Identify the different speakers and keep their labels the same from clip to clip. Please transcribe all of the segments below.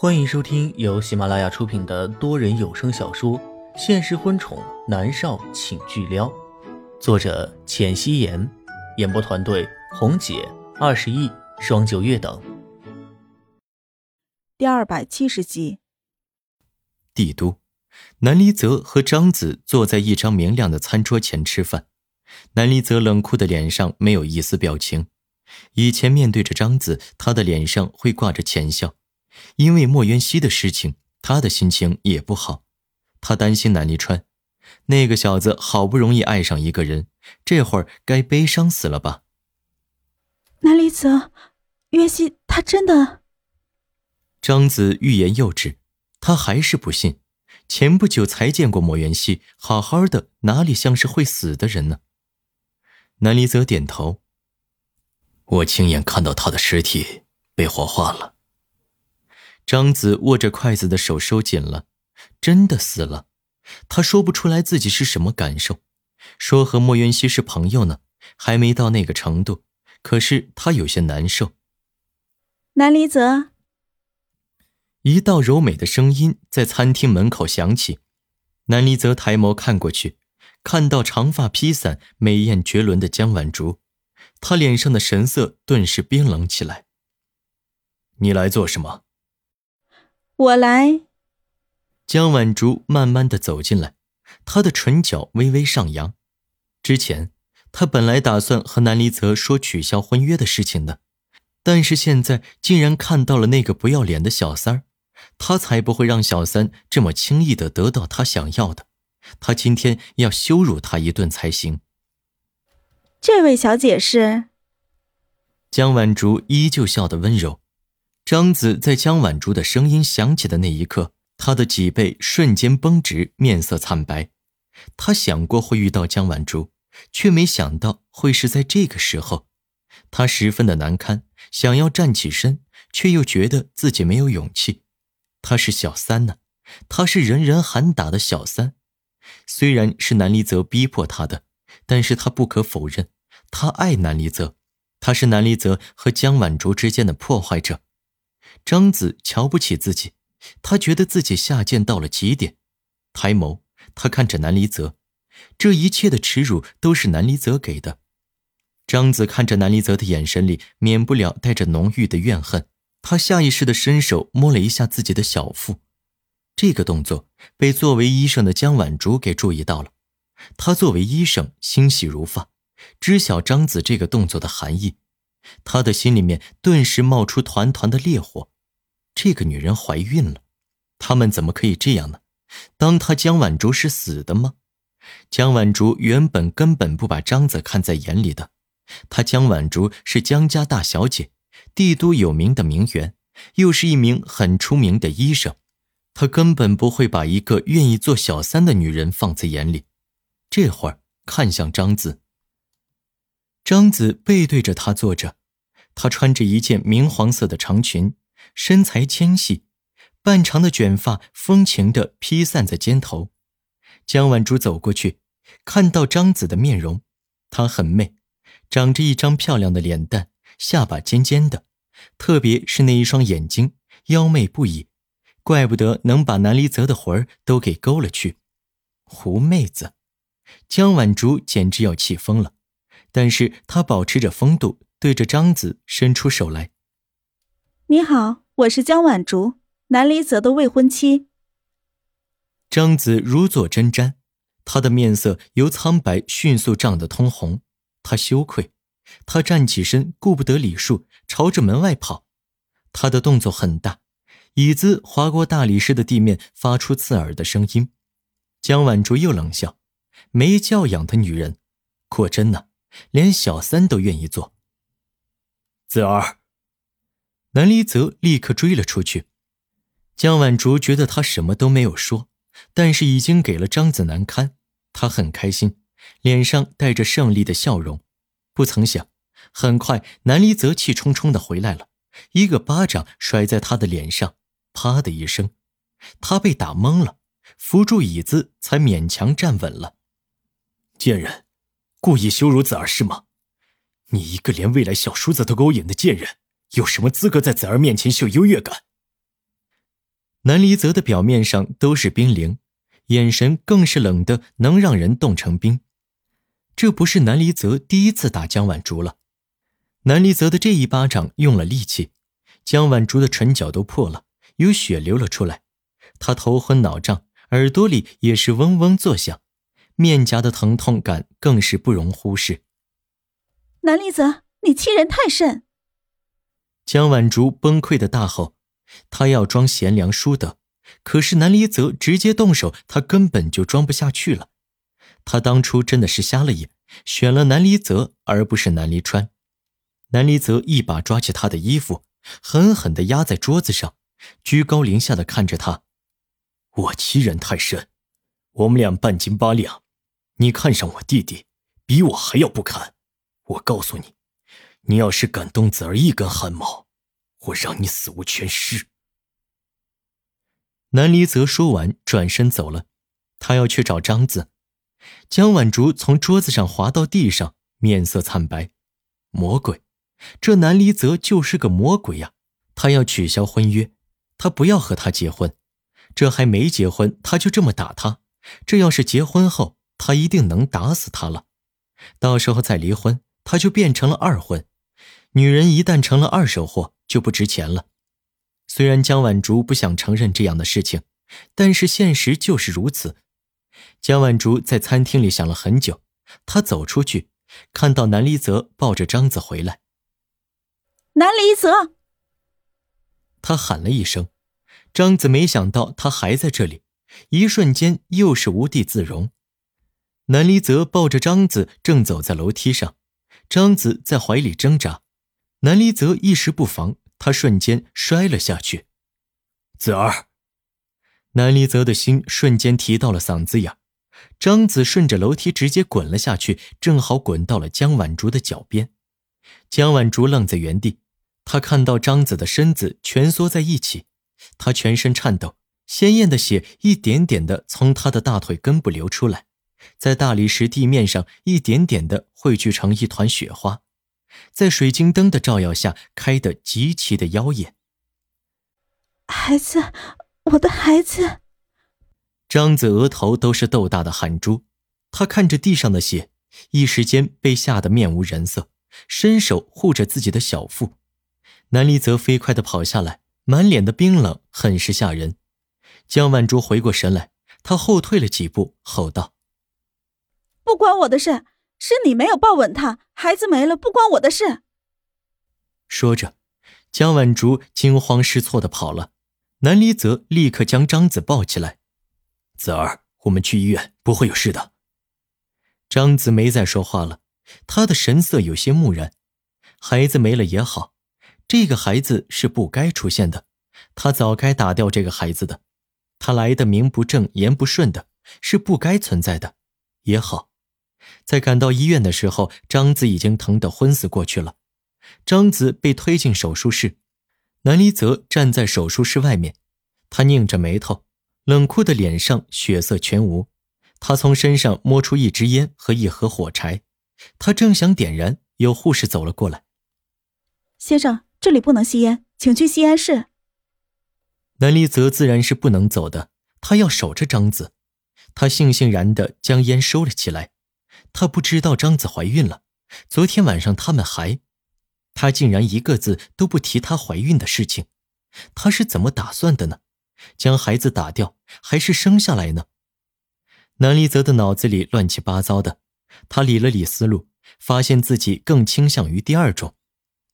Speaker 1: 欢迎收听由喜马拉雅出品的多人有声小说《现实婚宠男少请巨撩》，作者：浅汐颜，演播团队：红姐、二十亿、双九月等。
Speaker 2: 第二百七十集。
Speaker 3: 帝都，南离泽和张子坐在一张明亮的餐桌前吃饭。南离泽冷酷的脸上没有一丝表情。以前面对着张子，他的脸上会挂着浅笑。因为莫渊熙的事情，他的心情也不好。他担心南离川，那个小子好不容易爱上一个人，这会儿该悲伤死了吧？
Speaker 2: 南离泽，渊熙他真的……
Speaker 3: 张子欲言又止，他还是不信。前不久才见过莫元熙，好好的，哪里像是会死的人呢？南离泽点头。我亲眼看到他的尸体被火化了。张子握着筷子的手收紧了，真的死了。他说不出来自己是什么感受，说和莫渊熙是朋友呢，还没到那个程度。可是他有些难受。
Speaker 2: 南离泽，
Speaker 3: 一道柔美的声音在餐厅门口响起。南离泽抬眸看过去，看到长发披散、美艳绝伦的江晚竹。他脸上的神色顿时冰冷起来。你来做什么？
Speaker 2: 我来。
Speaker 3: 江晚竹慢慢的走进来，她的唇角微微上扬。之前，她本来打算和南离泽说取消婚约的事情的，但是现在竟然看到了那个不要脸的小三儿，她才不会让小三这么轻易的得到她想要的。她今天要羞辱他一顿才行。
Speaker 2: 这位小姐是
Speaker 3: 江晚竹，依旧笑得温柔。张子在江晚竹的声音响起的那一刻，他的脊背瞬间绷直，面色惨白。他想过会遇到江晚竹，却没想到会是在这个时候。他十分的难堪，想要站起身，却又觉得自己没有勇气。他是小三呢，他是人人喊打的小三。虽然是南离泽逼迫他的。但是他不可否认，他爱南离泽，他是南离泽和江晚竹之间的破坏者。张子瞧不起自己，他觉得自己下贱到了极点。抬眸，他看着南离泽，这一切的耻辱都是南离泽给的。张子看着南离泽的眼神里，免不了带着浓郁的怨恨。他下意识的伸手摸了一下自己的小腹，这个动作被作为医生的江晚竹给注意到了。他作为医生，欣喜如发，知晓张子这个动作的含义，他的心里面顿时冒出团团的烈火。这个女人怀孕了，他们怎么可以这样呢？当他江晚竹是死的吗？江晚竹原本根本不把张子看在眼里的，她江晚竹是江家大小姐，帝都有名的名媛，又是一名很出名的医生，她根本不会把一个愿意做小三的女人放在眼里。这会儿看向张子，张子背对着他坐着，她穿着一件明黄色的长裙，身材纤细，半长的卷发风情的披散在肩头。江晚珠走过去，看到张子的面容，她很媚，长着一张漂亮的脸蛋，下巴尖尖的，特别是那一双眼睛，妖媚不已，怪不得能把南离泽的魂儿都给勾了去。狐妹子。江晚竹简直要气疯了，但是她保持着风度，对着张子伸出手来：“
Speaker 2: 你好，我是江晚竹，南离泽的未婚妻。”
Speaker 3: 张子如坐针毡，他的面色由苍白迅速涨得通红，他羞愧，他站起身，顾不得礼数，朝着门外跑。他的动作很大，椅子划过大理石的地面，发出刺耳的声音。江晚竹又冷笑。没教养的女人，果真呢，连小三都愿意做。子儿，南离泽立刻追了出去。江晚竹觉得他什么都没有说，但是已经给了张子难堪，他很开心，脸上带着胜利的笑容。不曾想，很快南离泽气冲冲的回来了，一个巴掌甩在他的脸上，啪的一声，他被打懵了，扶住椅子才勉强站稳了。贱人，故意羞辱子儿是吗？你一个连未来小叔子都勾引的贱人，有什么资格在子儿面前秀优越感？南离泽的表面上都是冰凌，眼神更是冷的能让人冻成冰。这不是南离泽第一次打江晚竹了。南离泽的这一巴掌用了力气，江晚竹的唇角都破了，有血流了出来。他头昏脑胀，耳朵里也是嗡嗡作响，面颊的疼痛感更是不容忽视。
Speaker 2: 南离泽，你欺人太甚！
Speaker 3: 江晚竹崩溃的大吼，他要装贤良淑德，可是南离泽直接动手，他根本就装不下去了。他当初真的是瞎了眼，选了南离泽而不是南离川。南离泽一把抓起他的衣服，狠狠地压在桌子上，居高临下的看着他：“我欺人太甚，我们俩半斤八两，你看上我弟弟，比我还要不堪。我告诉你，你要是敢动子儿一根汗毛，我让你死无全尸。”南离泽说完，转身走了，他要去找张子。江婉竹从桌子上滑到地上，面色惨白，魔鬼。这南离泽就是个魔鬼呀！他要取消婚约，他不要和他结婚。这还没结婚，他就这么打他。这要是结婚后，他一定能打死他了。到时候再离婚，他就变成了二婚。女人一旦成了二手货，就不值钱了。虽然江晚竹不想承认这样的事情，但是现实就是如此。江晚竹在餐厅里想了很久，她走出去，看到南离泽抱着张子回来。
Speaker 2: 南离泽，
Speaker 3: 他喊了一声，张子没想到他还在这里，一瞬间又是无地自容。南离泽抱着张子正走在楼梯上，张子在怀里挣扎，南离泽一时不防，他瞬间摔了下去。子儿，南离泽的心瞬间提到了嗓子眼，张子顺着楼梯直接滚了下去，正好滚到了江晚竹的脚边，江晚竹愣在原地。他看到张子的身子蜷缩在一起，他全身颤抖，鲜艳的血一点点的从他的大腿根部流出来，在大理石地面上一点点的汇聚成一团雪花，在水晶灯的照耀下开得极其的妖艳。
Speaker 2: 孩子，我的孩子！
Speaker 3: 张子额头都是豆大的汗珠，他看着地上的血，一时间被吓得面无人色，伸手护着自己的小腹。南离泽飞快地跑下来，满脸的冰冷，很是吓人。江万珠回过神来，他后退了几步，吼道：“
Speaker 2: 不关我的事，是你没有抱稳他，孩子没了，不关我的事。”
Speaker 3: 说着，江晚竹惊慌失措的跑了。南离泽立刻将张子抱起来：“子儿，我们去医院，不会有事的。”张子没再说话了，他的神色有些木然。孩子没了也好。这个孩子是不该出现的，他早该打掉这个孩子的。他来的名不正言不顺的，是不该存在的。也好，在赶到医院的时候，张子已经疼得昏死过去了。张子被推进手术室，南离泽站在手术室外面，他拧着眉头，冷酷的脸上血色全无。他从身上摸出一支烟和一盒火柴，他正想点燃，有护士走了过来，
Speaker 2: 先生。这里不能吸烟，请去吸烟室。
Speaker 3: 南离泽自然是不能走的，他要守着张子。他悻悻然地将烟收了起来。他不知道张子怀孕了。昨天晚上他们还，他竟然一个字都不提她怀孕的事情。他是怎么打算的呢？将孩子打掉，还是生下来呢？南离泽的脑子里乱七八糟的。他理了理思路，发现自己更倾向于第二种。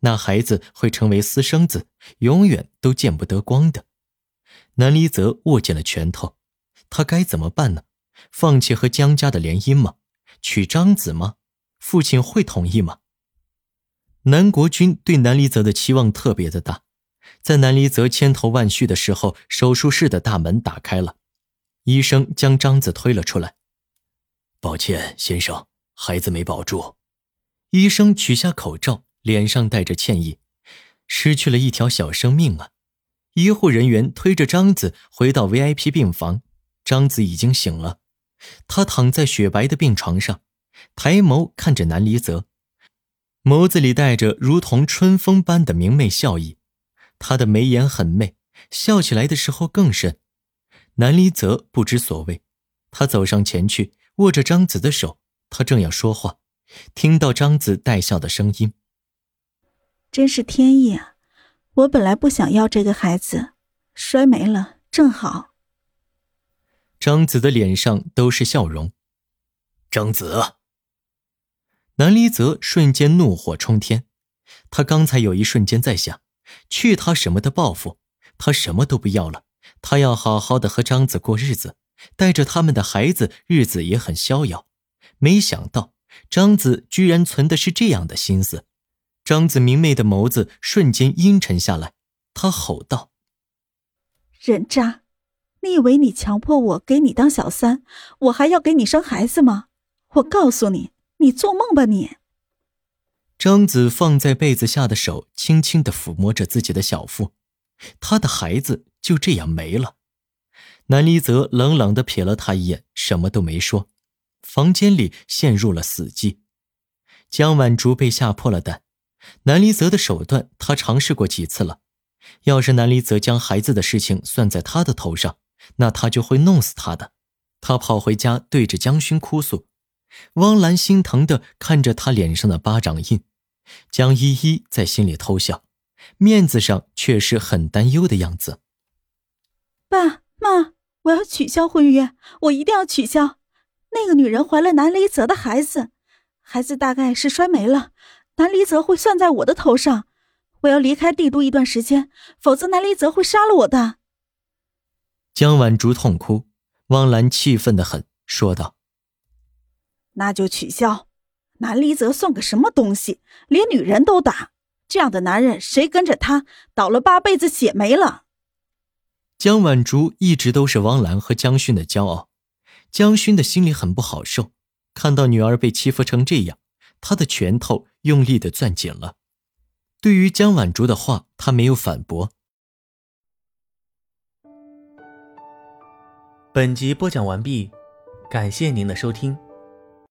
Speaker 3: 那孩子会成为私生子，永远都见不得光的。南离泽握紧了拳头，他该怎么办呢？放弃和江家的联姻吗？娶张子吗？父亲会同意吗？南国君对南离泽的期望特别的大。在南离泽千头万绪的时候，手术室的大门打开了，医生将张子推了出来。抱歉，先生，孩子没保住。医生取下口罩。脸上带着歉意，失去了一条小生命啊！医护人员推着张子回到 VIP 病房，张子已经醒了，他躺在雪白的病床上，抬眸看着南离泽，眸子里带着如同春风般的明媚笑意，他的眉眼很媚，笑起来的时候更甚。南离泽不知所谓，他走上前去，握着张子的手。他正要说话，听到张子带笑的声音：“
Speaker 2: 真是天意啊！我本来不想要这个孩子，摔没了正好。”
Speaker 3: 张子的脸上都是笑容。张子，南离泽瞬间怒火冲天。他刚才有一瞬间在想，去他什么的报复，他什么都不要了，他要好好的和张子过日子，带着他们的孩子，日子也很逍遥。没想到张子居然存的是这样的心思。张子明媚的眸子瞬间阴沉下来，他吼道：“
Speaker 2: 人渣！你以为你强迫我给你当小三，我还要给你生孩子吗？”我告诉你，你做梦吧你！
Speaker 3: 张子放在被子下的手轻轻的抚摸着自己的小腹，他的孩子就这样没了。南离泽冷冷的瞥了他一眼，什么都没说。房间里陷入了死寂。江晚竹被吓破了胆。南离泽的手段，他尝试过几次了。要是南离泽将孩子的事情算在他的头上，那他就会弄死他的。他跑回家，对着江勋哭诉。汪兰心疼的看着他脸上的巴掌印，江依依在心里偷笑，面子上却是很担忧的样子。
Speaker 2: 爸妈，我要取消婚约，我一定要取消。那个女人怀了南离泽的孩子，孩子大概是摔没了，南离泽会算在我的头上。我要离开帝都一段时间，否则南离泽会杀了我的。
Speaker 3: 江晚竹痛哭，汪兰气愤的很，说道。
Speaker 2: 那就取消。南离泽算个什么东西，连女人都打，这样的男人谁跟着他？倒了八辈子血霉了。
Speaker 3: 江晚竹一直都是汪兰和江勋的骄傲，江勋的心里很不好受，看到女儿被欺负成这样，他的拳头用力的攥紧了。对于江晚竹的话，他没有反驳。
Speaker 1: 本集播讲完毕，感谢您的收听。